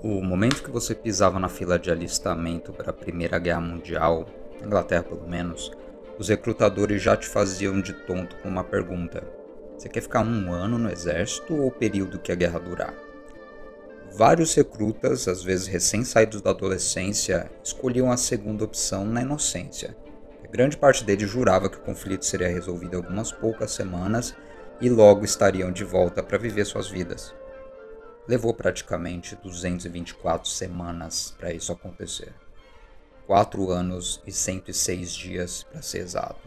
O momento que você pisava na fila de alistamento para a Primeira Guerra Mundial, na Inglaterra pelo menos, os recrutadores já te faziam de tonto com uma pergunta: Você quer ficar um ano no exército ou o período que a guerra durar? Vários recrutas, às vezes recém-saídos da adolescência, escolhiam a segunda opção na inocência. Grande parte deles jurava que o conflito seria resolvido em algumas poucas semanas e logo estariam de volta para viver suas vidas. Levou praticamente 224 semanas para isso acontecer. 4 anos e 106 dias para ser exato.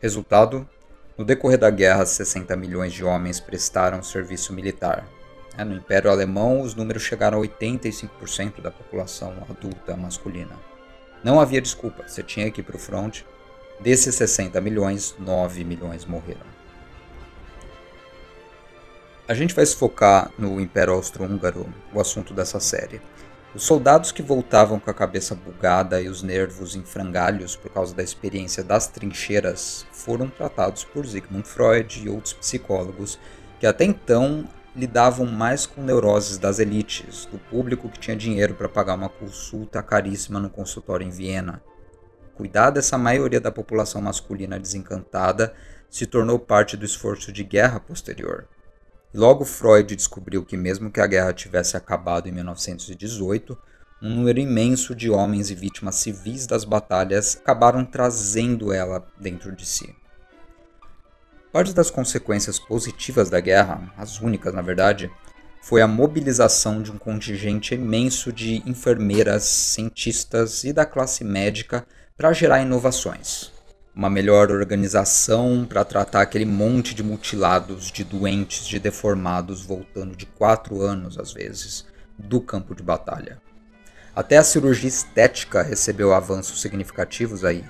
Resultado: no decorrer da guerra, 60 milhões de homens prestaram serviço militar. É, no Império Alemão, os números chegaram a 85% da população adulta masculina. Não havia desculpa, você tinha que ir para o front. Desses 60 milhões, 9 milhões morreram. A gente vai se focar no Império Austro-Húngaro, o assunto dessa série. Os soldados que voltavam com a cabeça bugada e os nervos em frangalhos por causa da experiência das trincheiras foram tratados por Sigmund Freud e outros psicólogos que até então lidavam mais com neuroses das elites, do público que tinha dinheiro para pagar uma consulta caríssima no consultório em Viena. Cuidar dessa maioria da população masculina desencantada se tornou parte do esforço de guerra posterior. Logo Freud descobriu que mesmo que a guerra tivesse acabado em 1918, um número imenso de homens e vítimas civis das batalhas acabaram trazendo ela dentro de si. Parte das consequências positivas da guerra, as únicas na verdade, foi a mobilização de um contingente imenso de enfermeiras, cientistas e da classe médica para gerar inovações. Uma melhor organização para tratar aquele monte de mutilados, de doentes, de deformados voltando de quatro anos às vezes do campo de batalha. Até a cirurgia estética recebeu avanços significativos aí.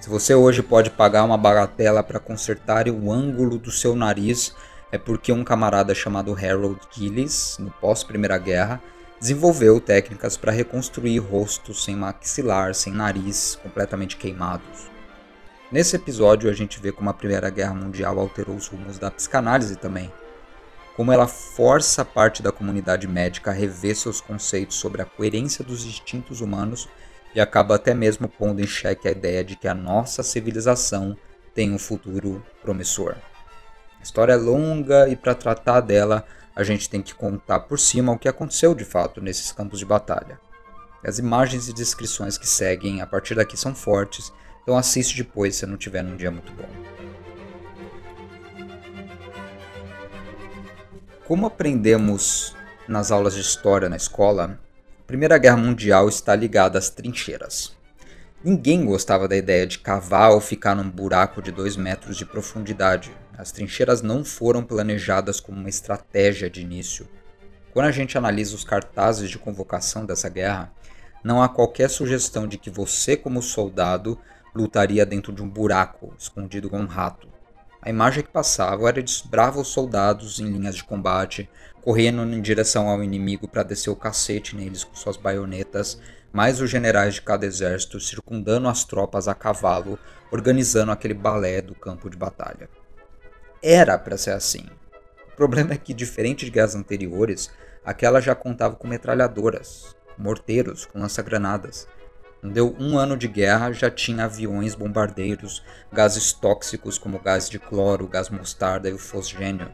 Se você hoje pode pagar uma bagatela para consertar o ângulo do seu nariz, é porque um camarada chamado Harold Gillis, no pós-Primeira Guerra, desenvolveu técnicas para reconstruir rostos sem maxilar, sem nariz, completamente queimados. Nesse episódio a gente vê como a Primeira Guerra Mundial alterou os rumos da psicanálise também, como ela força parte da comunidade médica a rever seus conceitos sobre a coerência dos instintos humanos e acaba até mesmo pondo em xeque a ideia de que a nossa civilização tem um futuro promissor. A história é longa e para tratar dela a gente tem que contar por cima o que aconteceu de fato nesses campos de batalha. As imagens e descrições que seguem a partir daqui são fortes, então assiste depois se não tiver num dia muito bom. Como aprendemos nas aulas de história na escola, Primeira Guerra Mundial está ligada às trincheiras. Ninguém gostava da ideia de cavar ou ficar num buraco de 2 metros de profundidade. As trincheiras não foram planejadas como uma estratégia de início. Quando a gente analisa os cartazes de convocação dessa guerra, não há qualquer sugestão de que você, como soldado, lutaria dentro de um buraco, escondido como um rato. A imagem que passava era de bravos soldados em linhas de combate, correndo em direção ao inimigo para descer o cacete neles com suas baionetas, mais os generais de cada exército circundando as tropas a cavalo, organizando aquele balé do campo de batalha. Era para ser assim. O problema é que, diferente de guerras anteriores, aquela já contava com metralhadoras, morteiros com lança-granadas. Deu um ano de guerra, já tinha aviões, bombardeiros, gases tóxicos como gás de cloro, gás mostarda e o fosgênio.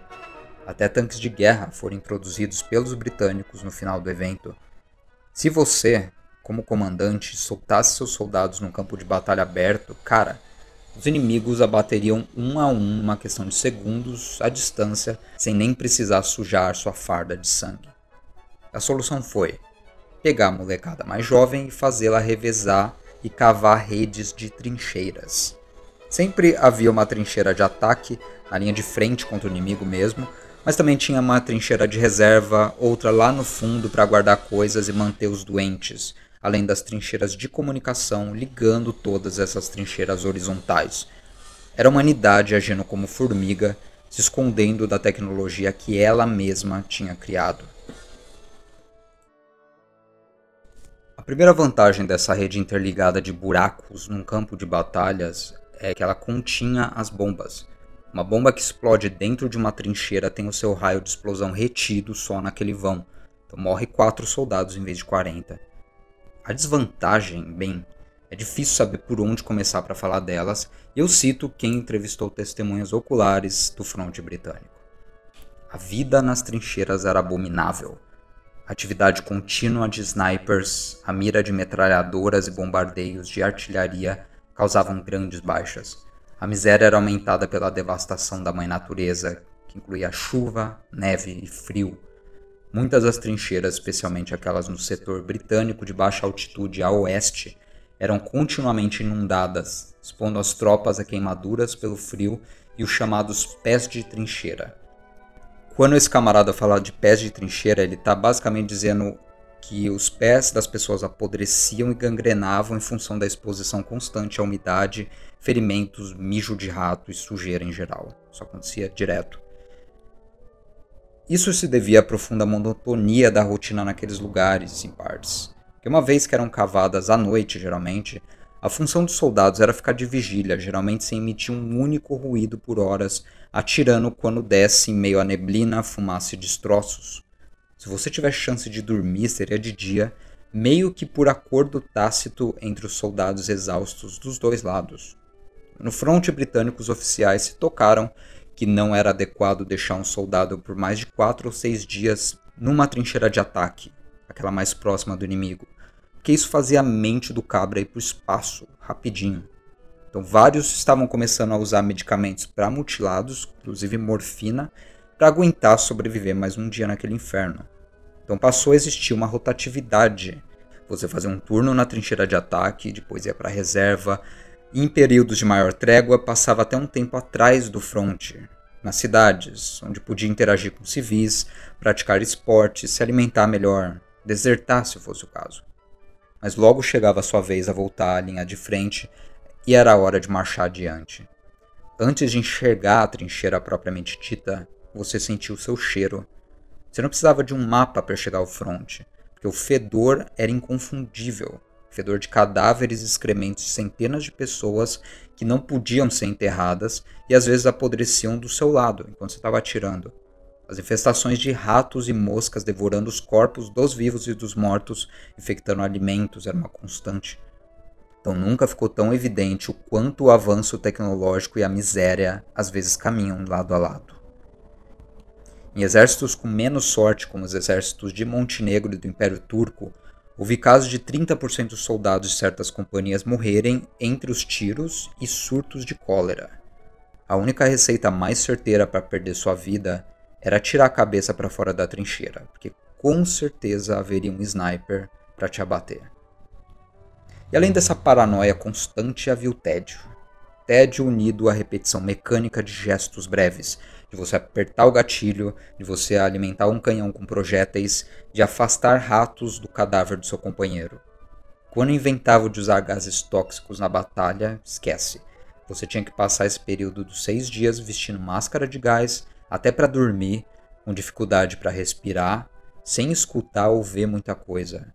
Até tanques de guerra foram introduzidos pelos britânicos no final do evento. Se você, como comandante, soltasse seus soldados num campo de batalha aberto, cara, os inimigos abateriam um a um numa questão de segundos à distância, sem nem precisar sujar sua farda de sangue. A solução foi pegar a molecada mais jovem e fazê-la revezar e cavar redes de trincheiras. Sempre havia uma trincheira de ataque na linha de frente contra o inimigo mesmo, mas também tinha uma trincheira de reserva, outra lá no fundo para guardar coisas e manter os doentes, além das trincheiras de comunicação ligando todas essas trincheiras horizontais. Era a humanidade agindo como formiga, se escondendo da tecnologia que ela mesma tinha criado. A primeira vantagem dessa rede interligada de buracos num campo de batalhas é que ela continha as bombas. Uma bomba que explode dentro de uma trincheira tem o seu raio de explosão retido só naquele vão. Então morre quatro soldados em vez de 40. A desvantagem, bem, é difícil saber por onde começar para falar delas, e eu cito quem entrevistou testemunhas oculares do fronte britânico. A vida nas trincheiras era abominável. Atividade contínua de snipers, a mira de metralhadoras e bombardeios de artilharia causavam grandes baixas. A miséria era aumentada pela devastação da mãe natureza, que incluía chuva, neve e frio. Muitas das trincheiras, especialmente aquelas no setor britânico de baixa altitude a oeste, eram continuamente inundadas, expondo as tropas a queimaduras pelo frio e os chamados pés de trincheira. Quando esse camarada fala de pés de trincheira, ele está basicamente dizendo que os pés das pessoas apodreciam e gangrenavam em função da exposição constante à umidade, ferimentos, mijo de rato e sujeira em geral. Isso acontecia direto. Isso se devia à profunda monotonia da rotina naqueles lugares, em partes. Porque uma vez que eram cavadas à noite, geralmente, a função dos soldados era ficar de vigília, geralmente sem emitir um único ruído por horas, atirando quando desce em meio à neblina, fumaça e destroços. Se você tivesse chance de dormir, seria de dia, meio que por acordo tácito entre os soldados exaustos dos dois lados. No fronte britânico, os oficiais se tocaram que não era adequado deixar um soldado por mais de quatro ou seis dias numa trincheira de ataque, aquela mais próxima do inimigo, porque isso fazia a mente do cabra ir para o espaço rapidinho. Então, vários estavam começando a usar medicamentos para mutilados, inclusive morfina, para aguentar sobreviver mais um dia naquele inferno. Então, passou a existir uma rotatividade. Você fazia um turno na trincheira de ataque, depois ia para a reserva, e em períodos de maior trégua passava até um tempo atrás do fronte, nas cidades, onde podia interagir com civis, praticar esportes, se alimentar melhor, desertar se fosse o caso mas logo chegava sua vez a voltar à linha de frente e era hora de marchar adiante. Antes de enxergar a trincheira propriamente dita, você sentiu seu cheiro. Você não precisava de um mapa para chegar ao fronte, porque o fedor era inconfundível fedor de cadáveres e excrementos de centenas de pessoas que não podiam ser enterradas e às vezes apodreciam do seu lado enquanto você estava atirando. As infestações de ratos e moscas devorando os corpos dos vivos e dos mortos, infectando alimentos, era uma constante. Então nunca ficou tão evidente o quanto o avanço tecnológico e a miséria às vezes caminham lado a lado. Em exércitos com menos sorte, como os exércitos de Montenegro e do Império Turco, houve casos de 30% dos soldados de certas companhias morrerem entre os tiros e surtos de cólera. A única receita mais certeira para perder sua vida era tirar a cabeça para fora da trincheira, porque com certeza haveria um sniper para te abater. E além dessa paranoia constante, havia o tédio. Tédio unido à repetição mecânica de gestos breves, de você apertar o gatilho, de você alimentar um canhão com projéteis, de afastar ratos do cadáver do seu companheiro. Quando inventava de usar gases tóxicos na batalha, esquece. Você tinha que passar esse período dos seis dias vestindo máscara de gás, até para dormir, com dificuldade para respirar, sem escutar ou ver muita coisa.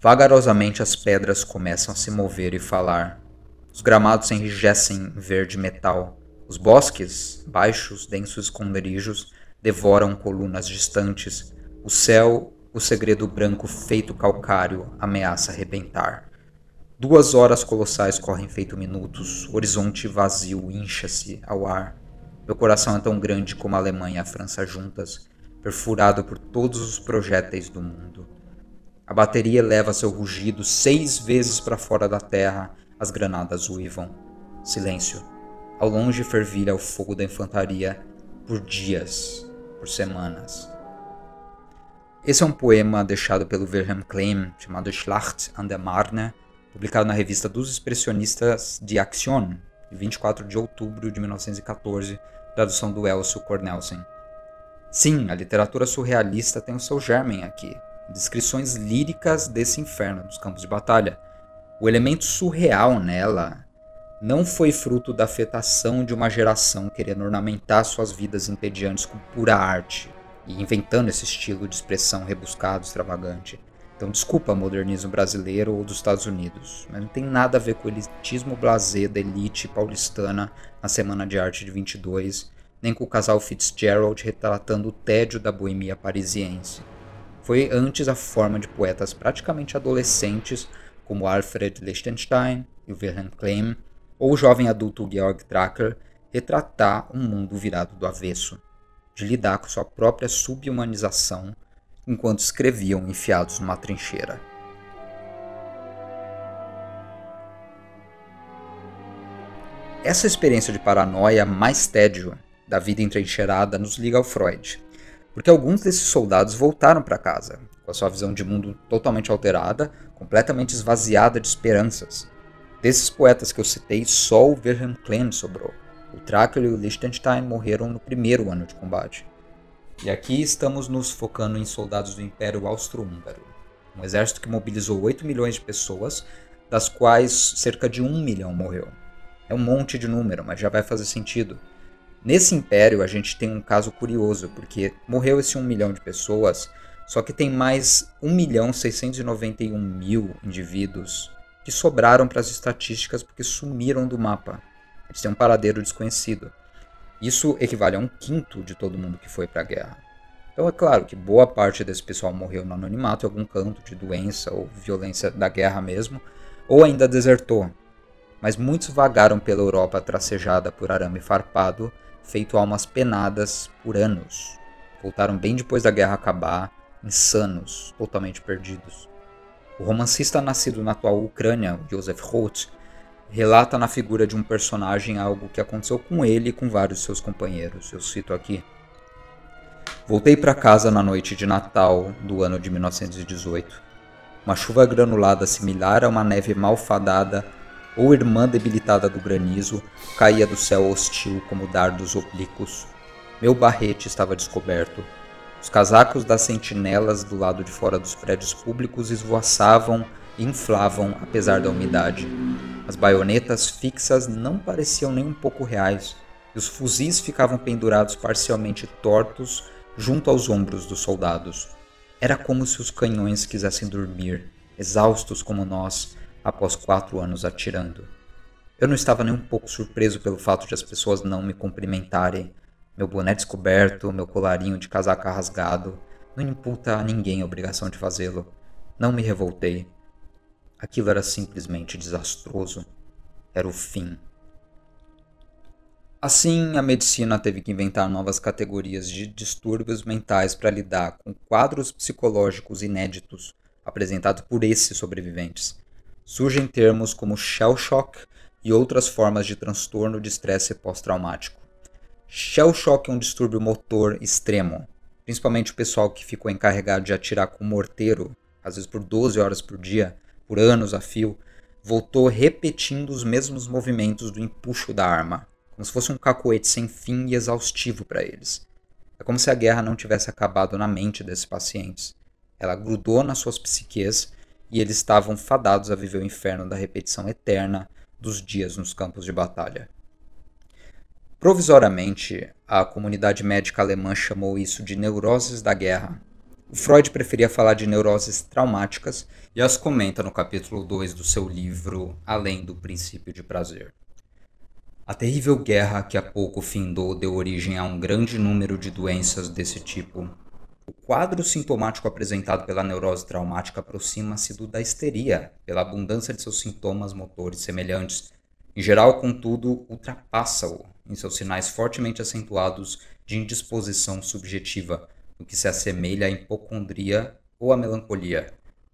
Vagarosamente as pedras começam a se mover e falar. Os gramados se enrijecem em verde metal. Os bosques, baixos, densos esconderijos, devoram colunas distantes. O céu, o segredo branco feito calcário, ameaça arrebentar. Duas horas colossais correm feito minutos, o horizonte vazio incha-se ao ar. Meu coração é tão grande como a Alemanha e a França juntas, perfurado por todos os projéteis do mundo. A bateria leva seu rugido seis vezes para fora da terra, as granadas uivam. Silêncio. Ao longe fervilha o fogo da infantaria por dias, por semanas. Esse é um poema deixado pelo Wilhelm Klein, chamado Schlacht an der Marne, publicado na revista dos expressionistas de Action, de 24 de outubro de 1914, tradução do Elcio Cornelsen. Sim, a literatura surrealista tem o seu germen aqui, descrições líricas desse inferno dos campos de batalha. O elemento surreal nela não foi fruto da afetação de uma geração querendo ornamentar suas vidas entediantes com pura arte e inventando esse estilo de expressão rebuscado, extravagante. Então, desculpa modernismo brasileiro ou dos Estados Unidos, mas não tem nada a ver com o elitismo blasé da elite paulistana na Semana de Arte de 22, nem com o casal Fitzgerald retratando o tédio da boemia parisiense. Foi antes a forma de poetas praticamente adolescentes, como Alfred Lichtenstein e Wilhelm Klemm, ou o jovem adulto Georg Tracker, retratar um mundo virado do avesso, de lidar com sua própria subhumanização enquanto escreviam enfiados numa trincheira. Essa experiência de paranoia mais tédio da vida entrincheirada nos liga ao Freud, porque alguns desses soldados voltaram para casa, com a sua visão de mundo totalmente alterada, completamente esvaziada de esperanças. Desses poetas que eu citei, só o Wilhelm Klemm sobrou. O Tracker e o Liechtenstein morreram no primeiro ano de combate. E aqui estamos nos focando em soldados do Império Austro-Húngaro, um exército que mobilizou 8 milhões de pessoas, das quais cerca de 1 milhão morreu. É um monte de número, mas já vai fazer sentido. Nesse império, a gente tem um caso curioso, porque morreu esse 1 milhão de pessoas, só que tem mais 1 milhão 691 mil indivíduos que sobraram para as estatísticas porque sumiram do mapa. Eles têm um paradeiro desconhecido. Isso equivale a um quinto de todo mundo que foi para a guerra. Então é claro que boa parte desse pessoal morreu no anonimato em algum canto de doença ou violência da guerra mesmo, ou ainda desertou. Mas muitos vagaram pela Europa tracejada por arame farpado feito almas penadas por anos. Voltaram bem depois da guerra acabar, insanos, totalmente perdidos. O romancista nascido na atual Ucrânia, Joseph Roth, relata na figura de um personagem algo que aconteceu com ele e com vários seus companheiros. Eu cito aqui. Voltei para casa na noite de Natal do ano de 1918. Uma chuva granulada similar a uma neve malfadada ou irmã debilitada do granizo, caía do céu hostil como dardos oblíquos. Meu barrete estava descoberto. Os casacos das sentinelas do lado de fora dos prédios públicos esvoaçavam e inflavam apesar da umidade. As baionetas fixas não pareciam nem um pouco reais, e os fuzis ficavam pendurados parcialmente tortos junto aos ombros dos soldados. Era como se os canhões quisessem dormir, exaustos como nós, após quatro anos atirando. Eu não estava nem um pouco surpreso pelo fato de as pessoas não me cumprimentarem. Meu boné descoberto, meu colarinho de casaca rasgado, não imputa a ninguém a obrigação de fazê-lo. Não me revoltei. Aquilo era simplesmente desastroso. Era o fim. Assim, a medicina teve que inventar novas categorias de distúrbios mentais para lidar com quadros psicológicos inéditos apresentados por esses sobreviventes surgem termos como shell shock e outras formas de transtorno de estresse pós-traumático. Shell shock é um distúrbio motor extremo, principalmente o pessoal que ficou encarregado de atirar com morteiro, às vezes por 12 horas por dia, por anos a fio, voltou repetindo os mesmos movimentos do empuxo da arma, como se fosse um cacoete sem fim e exaustivo para eles. É como se a guerra não tivesse acabado na mente desses pacientes. Ela grudou nas suas psiques e eles estavam fadados a viver o inferno da repetição eterna dos dias nos campos de batalha. Provisoriamente, a comunidade médica alemã chamou isso de neuroses da guerra. O Freud preferia falar de neuroses traumáticas e as comenta no capítulo 2 do seu livro Além do Princípio de Prazer. A terrível guerra que há pouco findou deu origem a um grande número de doenças desse tipo, o quadro sintomático apresentado pela neurose traumática aproxima-se do da histeria, pela abundância de seus sintomas motores semelhantes. Em geral, contudo, ultrapassa-o em seus sinais fortemente acentuados de indisposição subjetiva, no que se assemelha à hipocondria ou à melancolia,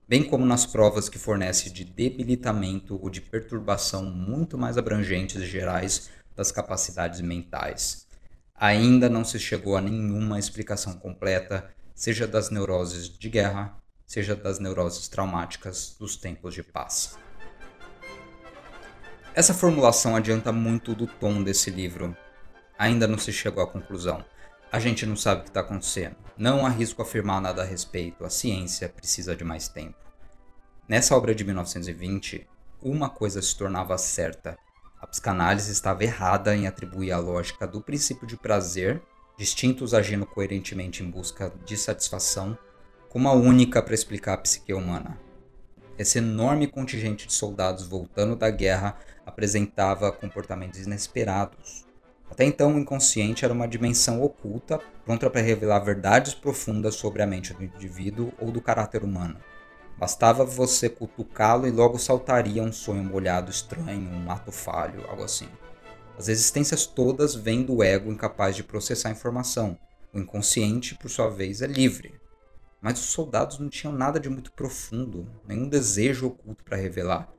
bem como nas provas que fornece de debilitamento ou de perturbação muito mais abrangentes e gerais das capacidades mentais. Ainda não se chegou a nenhuma explicação completa seja das neuroses de guerra, seja das neuroses traumáticas dos tempos de paz. Essa formulação adianta muito do tom desse livro. Ainda não se chegou à conclusão. A gente não sabe o que está acontecendo. Não arrisco afirmar nada a respeito. A ciência precisa de mais tempo. Nessa obra de 1920, uma coisa se tornava certa. A psicanálise estava errada em atribuir a lógica do princípio de prazer distintos agindo coerentemente em busca de satisfação, como a única para explicar a psique humana. Esse enorme contingente de soldados voltando da guerra apresentava comportamentos inesperados. Até então, o inconsciente era uma dimensão oculta, pronta para revelar verdades profundas sobre a mente do indivíduo ou do caráter humano. Bastava você cutucá-lo e logo saltaria um sonho molhado estranho, um ato falho, algo assim. As existências todas vêm do ego incapaz de processar informação. O inconsciente, por sua vez, é livre. Mas os soldados não tinham nada de muito profundo, nenhum desejo oculto para revelar.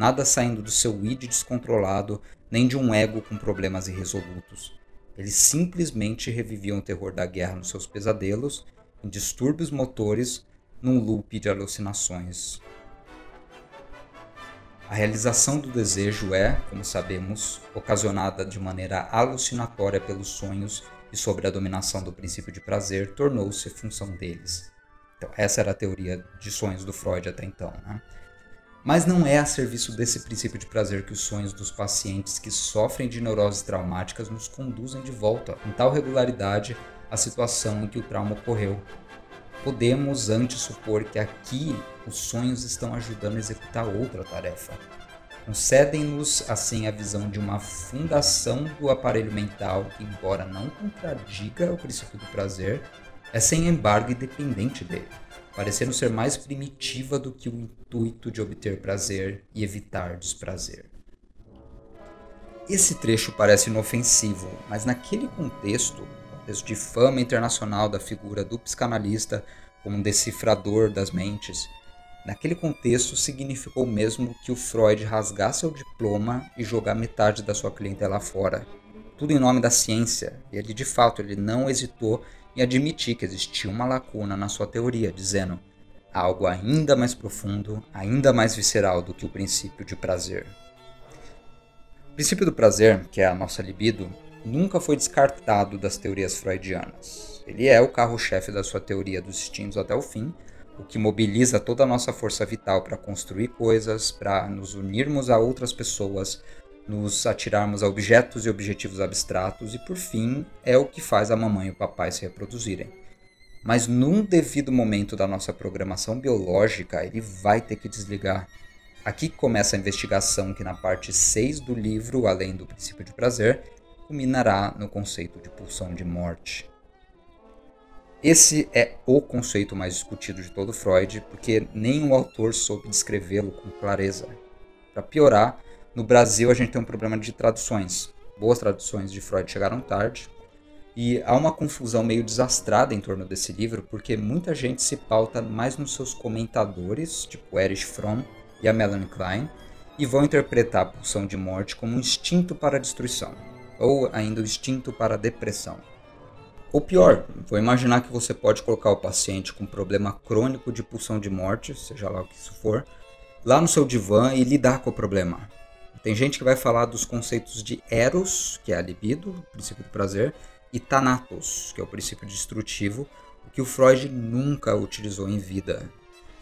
Nada saindo do seu id descontrolado, nem de um ego com problemas irresolutos. Eles simplesmente reviviam o terror da guerra nos seus pesadelos, em distúrbios motores num loop de alucinações. A realização do desejo é, como sabemos, ocasionada de maneira alucinatória pelos sonhos e sobre a dominação do princípio de prazer tornou-se função deles. Então, essa era a teoria de sonhos do Freud até então. Né? Mas não é a serviço desse princípio de prazer que os sonhos dos pacientes que sofrem de neuroses traumáticas nos conduzem de volta, em tal regularidade, à situação em que o trauma ocorreu, podemos antes supor que aqui os sonhos estão ajudando a executar outra tarefa. Concedem-nos assim a visão de uma fundação do aparelho mental que, embora não contradiga o princípio do prazer, é sem embargo independente dele, parecendo ser mais primitiva do que o intuito de obter prazer e evitar desprazer. Esse trecho parece inofensivo, mas naquele contexto contexto de fama internacional da figura do psicanalista como um decifrador das mentes, naquele contexto significou mesmo que o Freud rasgasse o diploma e jogar metade da sua clientela fora. Tudo em nome da ciência, e ele de fato ele não hesitou em admitir que existia uma lacuna na sua teoria, dizendo algo ainda mais profundo, ainda mais visceral do que o princípio de prazer. O princípio do prazer, que é a nossa libido, nunca foi descartado das teorias freudianas. Ele é o carro-chefe da sua teoria dos instintos até o fim, o que mobiliza toda a nossa força vital para construir coisas, para nos unirmos a outras pessoas, nos atirarmos a objetos e objetivos abstratos e, por fim, é o que faz a mamãe e o papai se reproduzirem. Mas num devido momento da nossa programação biológica, ele vai ter que desligar. Aqui começa a investigação que na parte 6 do livro, além do princípio de prazer, culminará no conceito de pulsão de morte. Esse é o conceito mais discutido de todo Freud, porque nenhum autor soube descrevê-lo com clareza. Para piorar, no Brasil a gente tem um problema de traduções. Boas traduções de Freud chegaram tarde, e há uma confusão meio desastrada em torno desse livro, porque muita gente se pauta mais nos seus comentadores, tipo Erich Fromm e a Melanie Klein, e vão interpretar a pulsão de morte como um instinto para a destruição ou ainda o instinto para a depressão. Ou pior, vou imaginar que você pode colocar o paciente com problema crônico de pulsão de morte, seja lá o que isso for, lá no seu divã e lidar com o problema. Tem gente que vai falar dos conceitos de eros, que é a libido, o princípio do prazer, e thanatos, que é o princípio destrutivo, o que o Freud nunca utilizou em vida.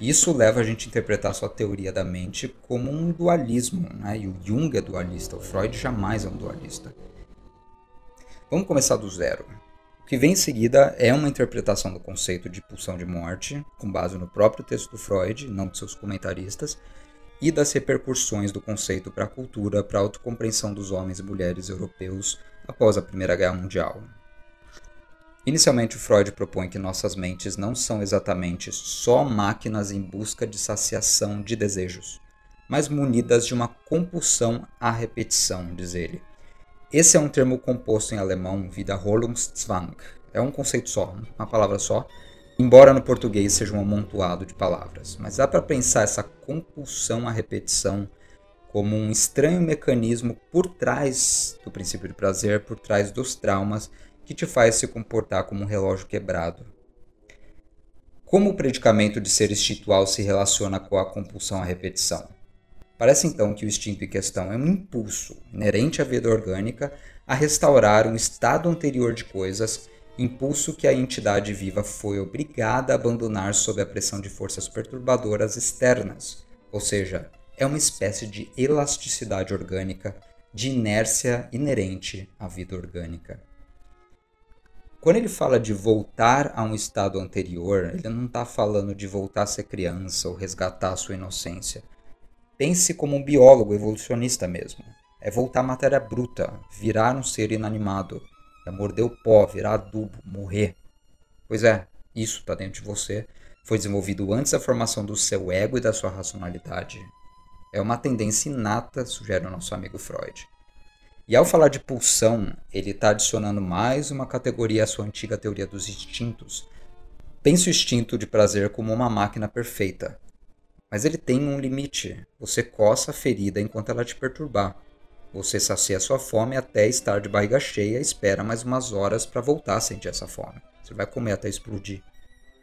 Isso leva a gente a interpretar sua teoria da mente como um dualismo, né? e o Jung é dualista, o Freud jamais é um dualista. Vamos começar do zero. O que vem em seguida é uma interpretação do conceito de pulsão de morte, com base no próprio texto do Freud, não de seus comentaristas, e das repercussões do conceito para a cultura, para a autocompreensão dos homens e mulheres europeus após a Primeira Guerra Mundial. Inicialmente, Freud propõe que nossas mentes não são exatamente só máquinas em busca de saciação de desejos, mas munidas de uma compulsão à repetição, diz ele, esse é um termo composto em alemão, Wiederholungszwang. É um conceito só, uma palavra só, embora no português seja um amontoado de palavras. Mas dá para pensar essa compulsão à repetição como um estranho mecanismo por trás do princípio de prazer, por trás dos traumas, que te faz se comportar como um relógio quebrado. Como o predicamento de ser instintual se relaciona com a compulsão à repetição? Parece então que o instinto em questão é um impulso inerente à vida orgânica a restaurar um estado anterior de coisas, impulso que a entidade viva foi obrigada a abandonar sob a pressão de forças perturbadoras externas, ou seja, é uma espécie de elasticidade orgânica, de inércia inerente à vida orgânica. Quando ele fala de voltar a um estado anterior, ele não está falando de voltar a ser criança ou resgatar a sua inocência Pense como um biólogo evolucionista mesmo. é voltar à matéria bruta, virar um ser inanimado, é morder o pó, virar adubo, morrer. Pois é, isso está dentro de você. Foi desenvolvido antes da formação do seu ego e da sua racionalidade. É uma tendência inata, sugere o nosso amigo Freud. E ao falar de pulsão, ele está adicionando mais uma categoria à sua antiga teoria dos instintos. Pense o instinto de prazer como uma máquina perfeita. Mas ele tem um limite. Você coça a ferida enquanto ela te perturbar. Você sacia sua fome até estar de barriga cheia espera mais umas horas para voltar a sentir essa fome. Você vai comer até explodir.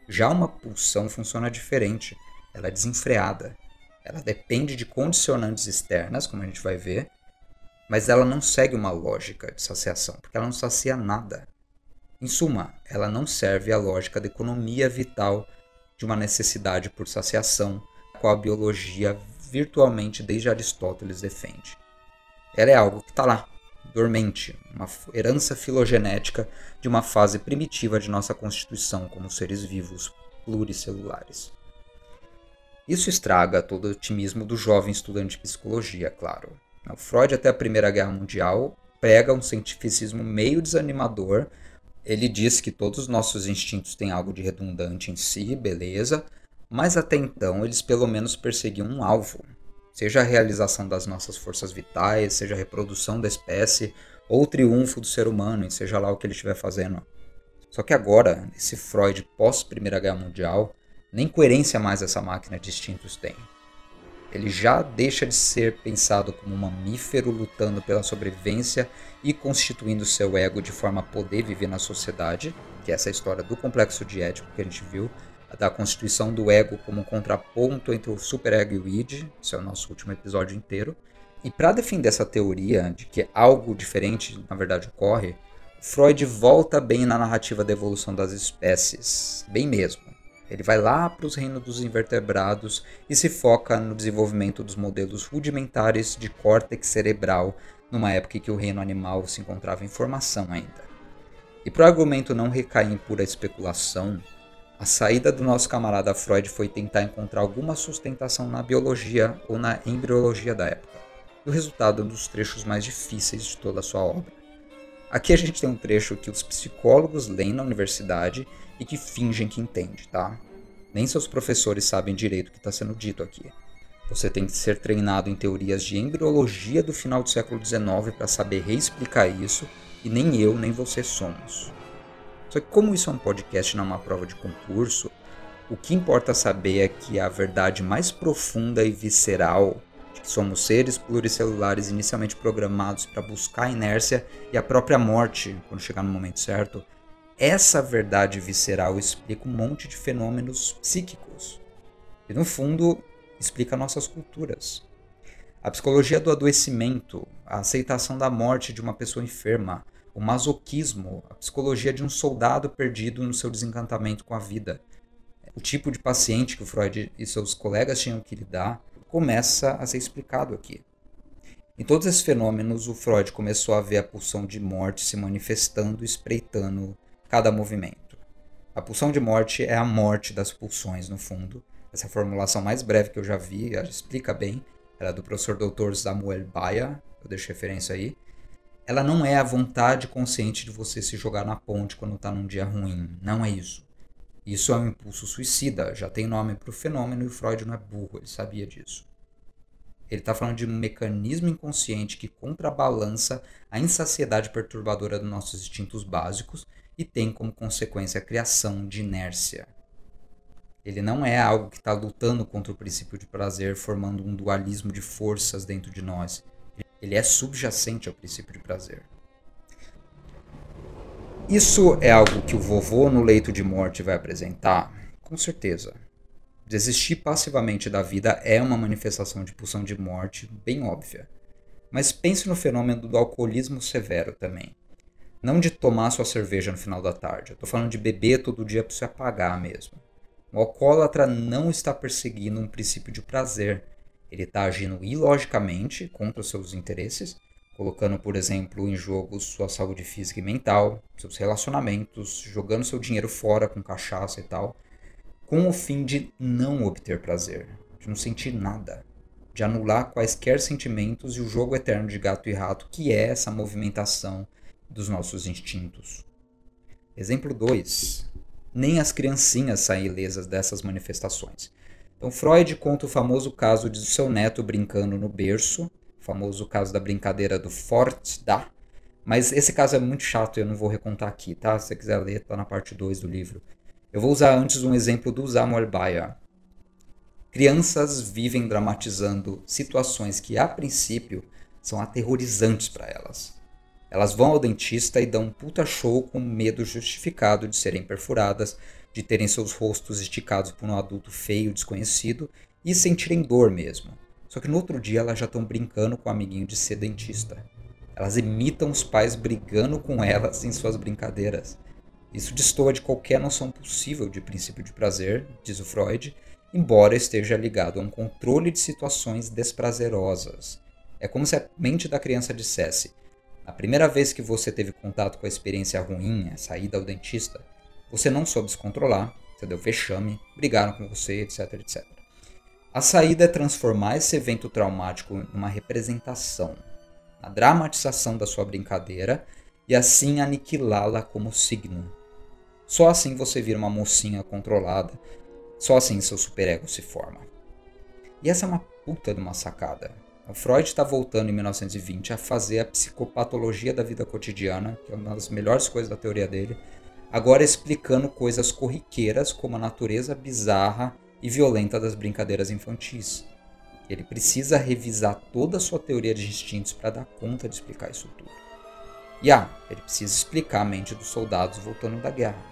Já uma pulsão funciona diferente. Ela é desenfreada. Ela depende de condicionantes externas, como a gente vai ver, mas ela não segue uma lógica de saciação, porque ela não sacia nada. Em suma, ela não serve à lógica da economia vital de uma necessidade por saciação, qual a biologia virtualmente desde Aristóteles defende. Ela é algo que está lá, dormente, uma herança filogenética de uma fase primitiva de nossa constituição como seres vivos pluricelulares. Isso estraga todo o otimismo do jovem estudante de psicologia, claro. O Freud, até a Primeira Guerra Mundial, prega um cientificismo meio desanimador. Ele diz que todos os nossos instintos têm algo de redundante em si, beleza, mas até então eles pelo menos perseguiam um alvo, seja a realização das nossas forças vitais, seja a reprodução da espécie, ou o triunfo do ser humano, seja lá o que ele estiver fazendo. Só que agora, esse Freud pós Primeira Guerra Mundial, nem coerência mais essa máquina de instintos tem. Ele já deixa de ser pensado como um mamífero lutando pela sobrevivência e constituindo seu ego de forma a poder viver na sociedade, que é essa história do complexo de ético que a gente viu, da constituição do ego como um contraponto entre o superego e o id, esse é o nosso último episódio inteiro. E para defender essa teoria de que algo diferente na verdade ocorre, Freud volta bem na narrativa da evolução das espécies, bem mesmo. Ele vai lá para os reinos dos invertebrados e se foca no desenvolvimento dos modelos rudimentares de córtex cerebral, numa época em que o reino animal se encontrava em formação ainda. E para o argumento não recair em pura especulação, a saída do nosso camarada Freud foi tentar encontrar alguma sustentação na biologia ou na embriologia da época. E o resultado é um dos trechos mais difíceis de toda a sua obra. Aqui a gente tem um trecho que os psicólogos leem na universidade e que fingem que entende, tá? Nem seus professores sabem direito o que está sendo dito aqui. Você tem que ser treinado em teorias de embriologia do final do século XIX para saber reexplicar isso, e nem eu nem você somos. Só que como isso é um podcast, não é uma prova de concurso, o que importa saber é que a verdade mais profunda e visceral de que somos seres pluricelulares inicialmente programados para buscar a inércia e a própria morte quando chegar no momento certo, essa verdade visceral explica um monte de fenômenos psíquicos. E no fundo, explica nossas culturas. A psicologia do adoecimento, a aceitação da morte de uma pessoa enferma, o masoquismo, a psicologia de um soldado perdido no seu desencantamento com a vida. O tipo de paciente que o Freud e seus colegas tinham que lidar começa a ser explicado aqui. Em todos esses fenômenos, o Freud começou a ver a pulsão de morte se manifestando, espreitando cada movimento. A pulsão de morte é a morte das pulsões, no fundo. Essa formulação mais breve que eu já vi, ela explica bem. Ela é do professor Dr. Samuel Baia, eu deixo referência aí. Ela não é a vontade consciente de você se jogar na ponte quando está num dia ruim. Não é isso. Isso é um impulso suicida, já tem nome para o fenômeno e o Freud não é burro, ele sabia disso. Ele está falando de um mecanismo inconsciente que contrabalança a insaciedade perturbadora dos nossos instintos básicos e tem como consequência a criação de inércia. Ele não é algo que está lutando contra o princípio de prazer, formando um dualismo de forças dentro de nós. Ele é subjacente ao princípio de prazer. Isso é algo que o vovô no leito de morte vai apresentar? Com certeza. Desistir passivamente da vida é uma manifestação de pulsão de morte bem óbvia. Mas pense no fenômeno do alcoolismo severo também. Não de tomar sua cerveja no final da tarde. Eu tô falando de beber todo dia para se apagar mesmo. O alcoólatra não está perseguindo um princípio de prazer. Ele está agindo ilogicamente contra os seus interesses, colocando, por exemplo, em jogo sua saúde física e mental, seus relacionamentos, jogando seu dinheiro fora com cachaça e tal, com o fim de não obter prazer, de não sentir nada. de anular quaisquer sentimentos e o jogo eterno de gato e rato, que é essa movimentação dos nossos instintos. Exemplo 2. Nem as criancinhas saem ilesas dessas manifestações. Então, Freud conta o famoso caso de seu neto brincando no berço, o famoso caso da brincadeira do Fort da. Mas esse caso é muito chato e eu não vou recontar aqui, tá? Se você quiser ler, tá na parte 2 do livro. Eu vou usar antes um exemplo do Samuel Bayer. Crianças vivem dramatizando situações que, a princípio, são aterrorizantes para elas. Elas vão ao dentista e dão um puta show com medo justificado de serem perfuradas, de terem seus rostos esticados por um adulto feio desconhecido e sentirem dor mesmo. Só que no outro dia elas já estão brincando com o amiguinho de ser dentista. Elas imitam os pais brigando com elas em suas brincadeiras. Isso destoa de qualquer noção possível de princípio de prazer, diz o Freud, embora esteja ligado a um controle de situações desprazerosas. É como se a mente da criança dissesse: a primeira vez que você teve contato com a experiência ruim, a saída ao dentista, você não soube se controlar, você deu vexame, brigaram com você, etc, etc. A saída é transformar esse evento traumático numa representação, a dramatização da sua brincadeira e assim aniquilá-la como signo, só assim você vira uma mocinha controlada. Só assim seu superego se forma. E essa é uma puta de uma sacada. O Freud está voltando em 1920 a fazer a psicopatologia da vida cotidiana, que é uma das melhores coisas da teoria dele, agora explicando coisas corriqueiras como a natureza bizarra e violenta das brincadeiras infantis. Ele precisa revisar toda a sua teoria de instintos para dar conta de explicar isso tudo. E ah, ele precisa explicar a mente dos soldados voltando da guerra.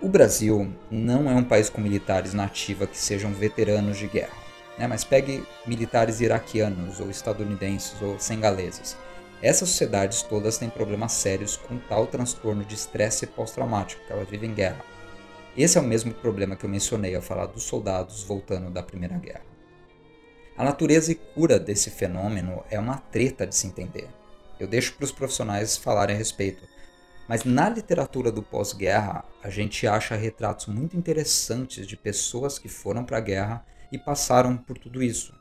O Brasil não é um país com militares na ativa que sejam veteranos de guerra, né? mas pegue militares iraquianos ou estadunidenses ou sengaleses. Essas sociedades todas têm problemas sérios com tal transtorno de estresse pós-traumático que elas vivem em guerra. Esse é o mesmo problema que eu mencionei ao falar dos soldados voltando da Primeira Guerra. A natureza e cura desse fenômeno é uma treta de se entender. Eu deixo para os profissionais falarem a respeito, mas na literatura do pós-guerra, a gente acha retratos muito interessantes de pessoas que foram para a guerra e passaram por tudo isso.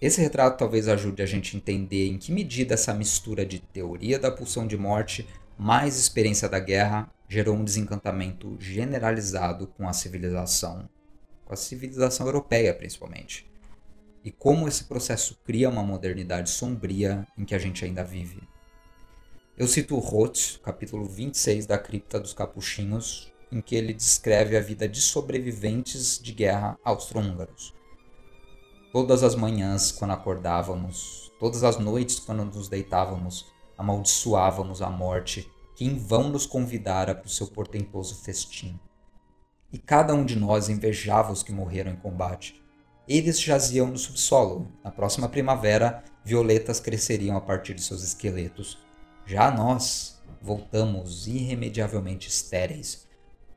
Esse retrato talvez ajude a gente a entender em que medida essa mistura de teoria da pulsão de morte mais experiência da guerra gerou um desencantamento generalizado com a civilização, com a civilização europeia principalmente. E como esse processo cria uma modernidade sombria em que a gente ainda vive. Eu cito Roth, capítulo 26 da Cripta dos Capuchinhos, em que ele descreve a vida de sobreviventes de guerra austro-húngaros. Todas as manhãs, quando acordávamos, todas as noites, quando nos deitávamos, amaldiçoávamos a morte, que em vão nos convidara para o seu portentoso festim. E cada um de nós invejava os que morreram em combate. Eles jaziam no subsolo. Na próxima primavera, violetas cresceriam a partir de seus esqueletos já nós voltamos irremediavelmente estéreis,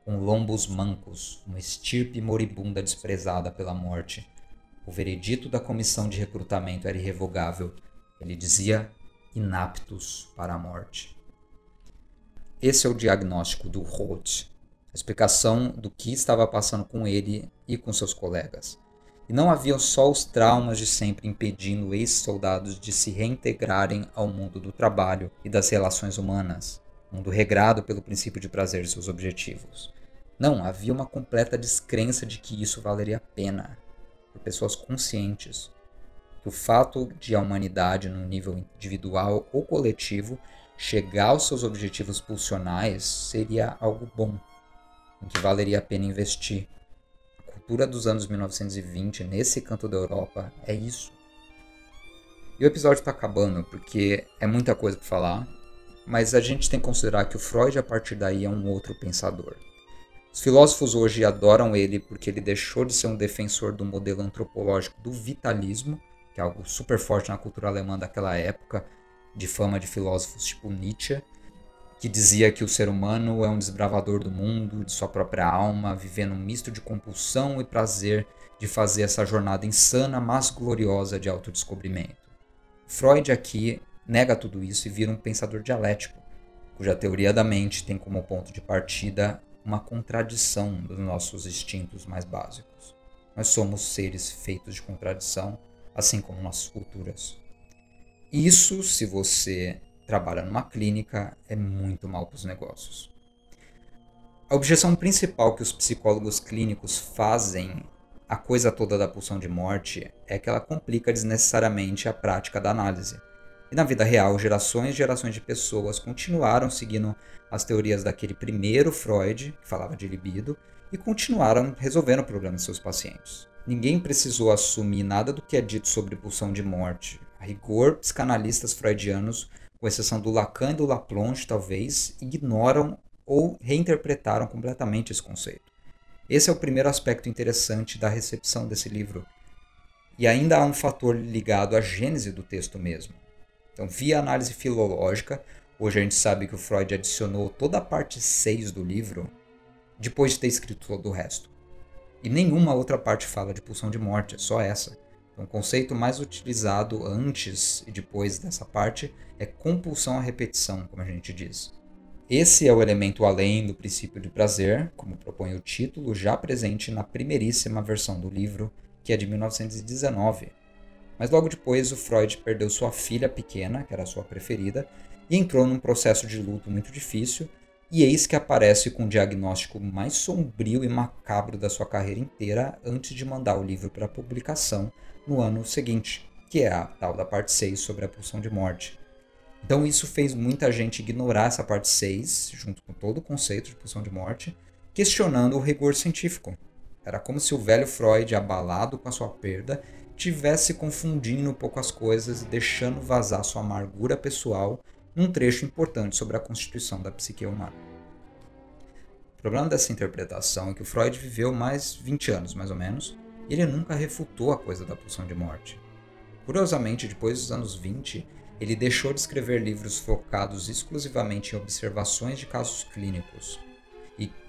com lombos mancos, uma estirpe moribunda desprezada pela morte. O veredito da comissão de recrutamento era irrevogável. Ele dizia inaptos para a morte. Esse é o diagnóstico do Roth, a explicação do que estava passando com ele e com seus colegas. E não haviam só os traumas de sempre impedindo ex-soldados de se reintegrarem ao mundo do trabalho e das relações humanas, mundo regrado pelo princípio de prazer de seus objetivos. Não, havia uma completa descrença de que isso valeria a pena, por pessoas conscientes, que o fato de a humanidade, no nível individual ou coletivo, chegar aos seus objetivos pulsionais seria algo bom, em que valeria a pena investir, cultura dos anos 1920 nesse canto da Europa é isso. E o episódio está acabando porque é muita coisa para falar, mas a gente tem que considerar que o Freud a partir daí é um outro pensador. Os filósofos hoje adoram ele porque ele deixou de ser um defensor do modelo antropológico do vitalismo, que é algo super forte na cultura alemã daquela época, de fama de filósofos tipo Nietzsche, que dizia que o ser humano é um desbravador do mundo, de sua própria alma, vivendo um misto de compulsão e prazer de fazer essa jornada insana, mas gloriosa de autodescobrimento. Freud aqui nega tudo isso e vira um pensador dialético, cuja teoria da mente tem como ponto de partida uma contradição dos nossos instintos mais básicos. Nós somos seres feitos de contradição, assim como nossas culturas. Isso, se você trabalha numa clínica, é muito mal para os negócios. A objeção principal que os psicólogos clínicos fazem à coisa toda da pulsão de morte é que ela complica desnecessariamente a prática da análise. E na vida real, gerações e gerações de pessoas continuaram seguindo as teorias daquele primeiro Freud, que falava de libido, e continuaram resolvendo o problema de seus pacientes. Ninguém precisou assumir nada do que é dito sobre pulsão de morte. A rigor, psicanalistas freudianos, com exceção do Lacan e do Laplanche, talvez, ignoram ou reinterpretaram completamente esse conceito. Esse é o primeiro aspecto interessante da recepção desse livro. E ainda há um fator ligado à gênese do texto mesmo. Então, via análise filológica, hoje a gente sabe que o Freud adicionou toda a parte 6 do livro depois de ter escrito todo o resto. E nenhuma outra parte fala de pulsão de morte, é só essa. Então, o conceito mais utilizado antes e depois dessa parte é compulsão à repetição, como a gente diz. Esse é o elemento além do princípio de prazer, como propõe o título, já presente na primeiríssima versão do livro, que é de 1919. Mas logo depois o Freud perdeu sua filha pequena, que era sua preferida, e entrou num processo de luto muito difícil, e eis que aparece com o diagnóstico mais sombrio e macabro da sua carreira inteira antes de mandar o livro para publicação no ano seguinte, que é a tal da parte 6 sobre a pulsão de morte. Então isso fez muita gente ignorar essa parte 6, junto com todo o conceito de pulsão de morte, questionando o rigor científico. Era como se o velho Freud, abalado com a sua perda, tivesse confundindo um pouco as coisas e deixando vazar sua amargura pessoal num trecho importante sobre a constituição da psique humana. O problema dessa interpretação é que o Freud viveu mais 20 anos, mais ou menos, e ele nunca refutou a coisa da pulsão de morte. Curiosamente, depois dos anos 20, ele deixou de escrever livros focados exclusivamente em observações de casos clínicos.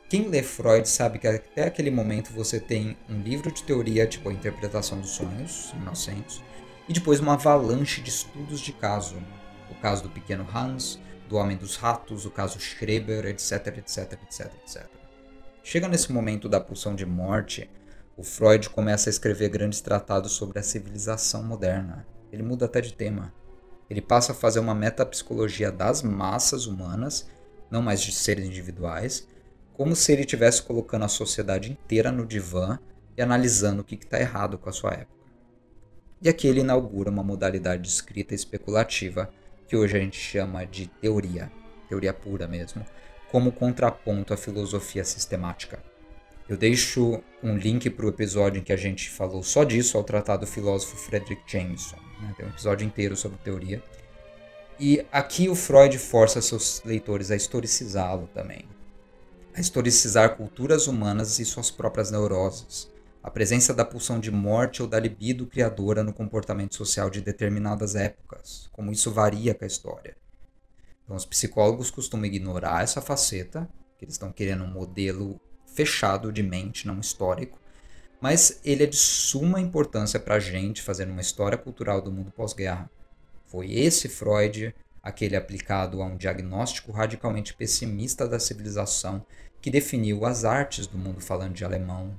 Quem lê Freud sabe que até aquele momento você tem um livro de teoria, tipo a interpretação dos sonhos, 1900, e depois uma avalanche de estudos de caso. O caso do pequeno Hans, do Homem dos Ratos, o caso Schreber, etc, etc, etc, etc. Chega nesse momento da pulsão de morte, o Freud começa a escrever grandes tratados sobre a civilização moderna. Ele muda até de tema. Ele passa a fazer uma metapsicologia das massas humanas, não mais de seres individuais, como se ele estivesse colocando a sociedade inteira no divã e analisando o que está errado com a sua época. E aqui ele inaugura uma modalidade de escrita especulativa que hoje a gente chama de teoria, teoria pura mesmo, como contraponto à filosofia sistemática. Eu deixo um link para o episódio em que a gente falou só disso ao tratar do filósofo Frederick Jameson. Né? Tem um episódio inteiro sobre teoria. E aqui o Freud força seus leitores a historicizá-lo também. A historicizar culturas humanas e suas próprias neuroses. A presença da pulsão de morte ou da libido criadora no comportamento social de determinadas épocas. Como isso varia com a história. Então, os psicólogos costumam ignorar essa faceta, que eles estão querendo um modelo fechado de mente, não histórico, mas ele é de suma importância para a gente fazer uma história cultural do mundo pós-guerra. Foi esse Freud, aquele aplicado a um diagnóstico radicalmente pessimista da civilização, que definiu as artes do mundo falando de alemão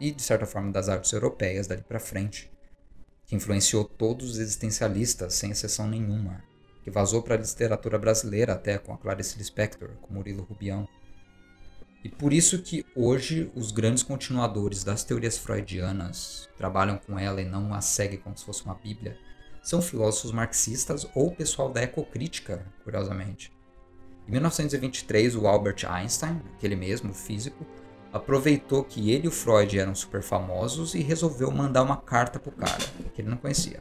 e, de certa forma, das artes europeias dali para frente, que influenciou todos os existencialistas, sem exceção nenhuma, que vazou para a literatura brasileira até com a Clarice Lispector, com Murilo Rubião e por isso que hoje os grandes continuadores das teorias freudianas trabalham com ela e não a seguem como se fosse uma bíblia, são filósofos marxistas ou pessoal da ecocrítica, curiosamente. Em 1923, o Albert Einstein, aquele mesmo físico, aproveitou que ele e o Freud eram super famosos e resolveu mandar uma carta pro cara, que ele não conhecia.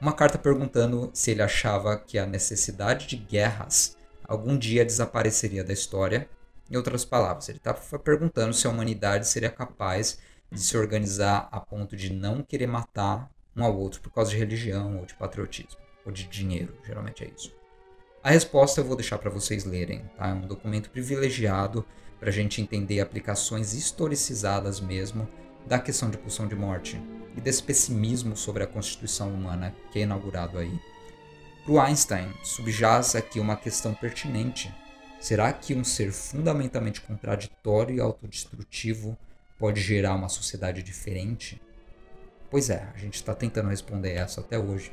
Uma carta perguntando se ele achava que a necessidade de guerras algum dia desapareceria da história em outras palavras, ele está perguntando se a humanidade seria capaz de se organizar a ponto de não querer matar um ao outro por causa de religião ou de patriotismo ou de dinheiro, geralmente é isso. A resposta eu vou deixar para vocês lerem, tá? É um documento privilegiado para a gente entender aplicações historicizadas mesmo da questão de pulsão de morte e desse pessimismo sobre a constituição humana que é inaugurado aí. Para o Einstein, subjaz aqui uma questão pertinente Será que um ser fundamentalmente contraditório e autodestrutivo pode gerar uma sociedade diferente? Pois é, a gente está tentando responder essa até hoje.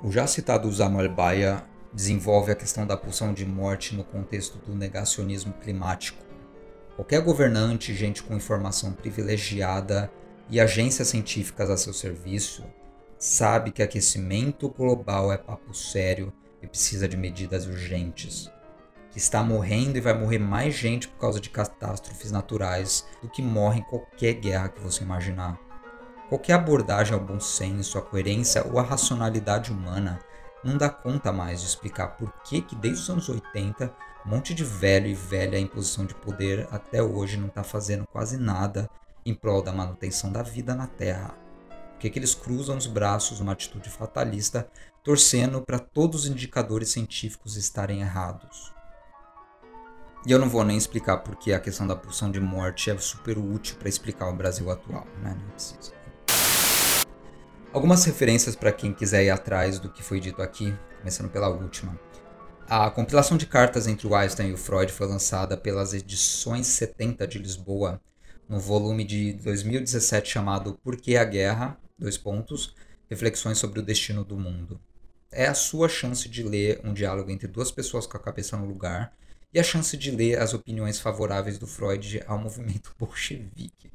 O já citado Samuel Baia desenvolve a questão da pulsão de morte no contexto do negacionismo climático. Qualquer governante, gente com informação privilegiada e agências científicas a seu serviço sabe que aquecimento global é papo sério e precisa de medidas urgentes. Que está morrendo e vai morrer mais gente por causa de catástrofes naturais do que morre em qualquer guerra que você imaginar. Qualquer abordagem ao bom senso, à coerência ou à racionalidade humana não dá conta mais de explicar por que, que desde os anos 80 um monte de velho e velha em posição de poder até hoje não está fazendo quase nada em prol da manutenção da vida na Terra. Por que, que eles cruzam os braços numa atitude fatalista, torcendo para todos os indicadores científicos estarem errados. E eu não vou nem explicar porque a questão da pulsão de morte é super útil para explicar o Brasil atual, né? Não precisa. Algumas referências para quem quiser ir atrás do que foi dito aqui, começando pela última. A compilação de cartas entre o Einstein e o Freud foi lançada pelas edições 70 de Lisboa, no volume de 2017 chamado Por que a Guerra? Dois pontos, Reflexões sobre o Destino do Mundo. É a sua chance de ler um diálogo entre duas pessoas com a cabeça no lugar e a chance de ler as opiniões favoráveis do Freud ao movimento bolchevique.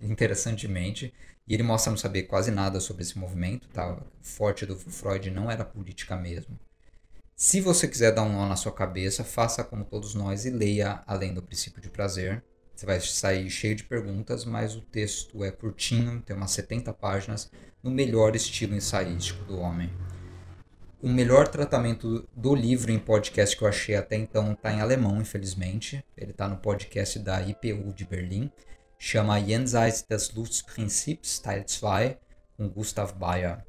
Interessantemente, e ele mostra não saber quase nada sobre esse movimento, tá? O forte do Freud não era política mesmo. Se você quiser dar um nó na sua cabeça, faça como todos nós e leia Além do Princípio de Prazer. Você vai sair cheio de perguntas, mas o texto é curtinho, tem umas 70 páginas, no melhor estilo ensaístico do homem. O melhor tratamento do livro em podcast que eu achei até então está em alemão, infelizmente. Ele está no podcast da IPU de Berlim chama Jenseits des Luftprinzips, Teil 2, com Gustav Bayer.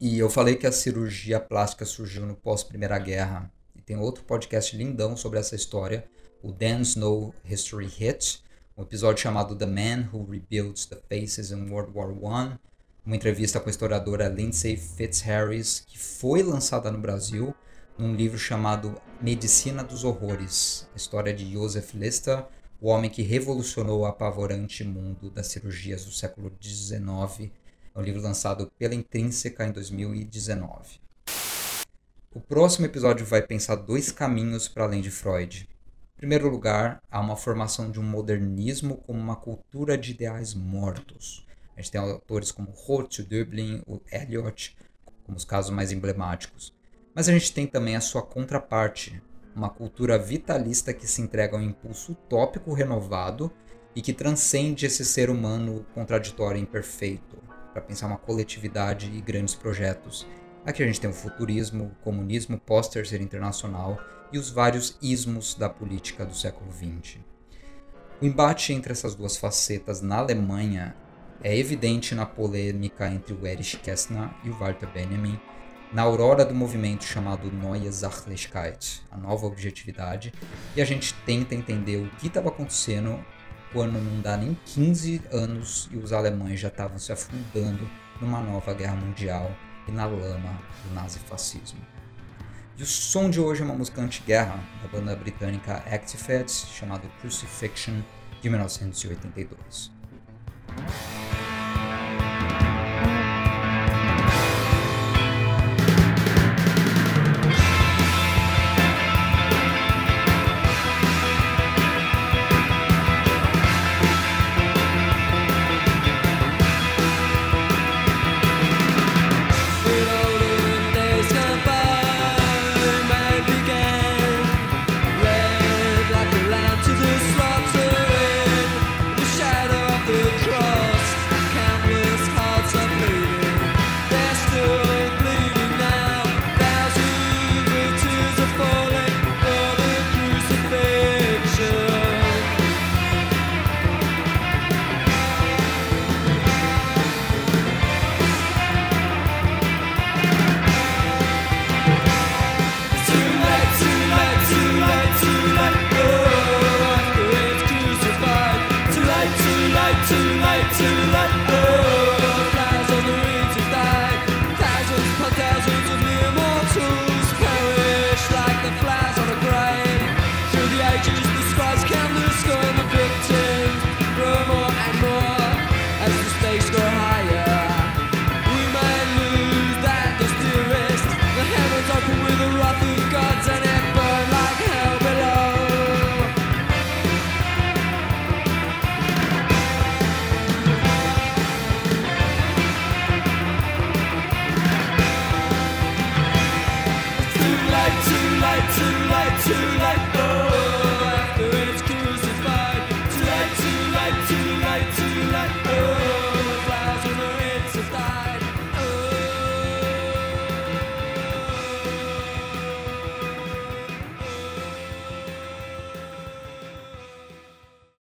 E eu falei que a cirurgia plástica surgiu no pós-Primeira Guerra. E tem outro podcast lindão sobre essa história, o Dan Snow History Hit, um episódio chamado The Man Who Rebuilds the Faces in World War I, uma entrevista com a historiadora Lindsay Fitzharris, que foi lançada no Brasil num livro chamado Medicina dos Horrores, a história de Joseph Lister, o homem que revolucionou o apavorante mundo das cirurgias do século XIX. É um livro lançado pela Intrínseca em 2019. O próximo episódio vai pensar dois caminhos para além de Freud. Em primeiro lugar, há uma formação de um modernismo como uma cultura de ideais mortos. A gente tem autores como Roth, Dublin, o Eliot, como os casos mais emblemáticos. Mas a gente tem também a sua contraparte, uma cultura vitalista que se entrega a um impulso utópico renovado e que transcende esse ser humano contraditório e imperfeito, para pensar uma coletividade e grandes projetos. Aqui a gente tem o futurismo, o comunismo pós-terceira internacional e os vários ismos da política do século XX. O embate entre essas duas facetas na Alemanha é evidente na polêmica entre o Erich Kästner e o Walter Benjamin, na aurora do movimento chamado Neue Sachlichkeit, a nova objetividade, e a gente tenta entender o que estava acontecendo quando não dá nem 15 anos e os alemães já estavam se afundando numa nova guerra mundial e na lama do nazifascismo. E o som de hoje é uma música anti-guerra da banda britânica Actifed, chamada Crucifixion, de 1982.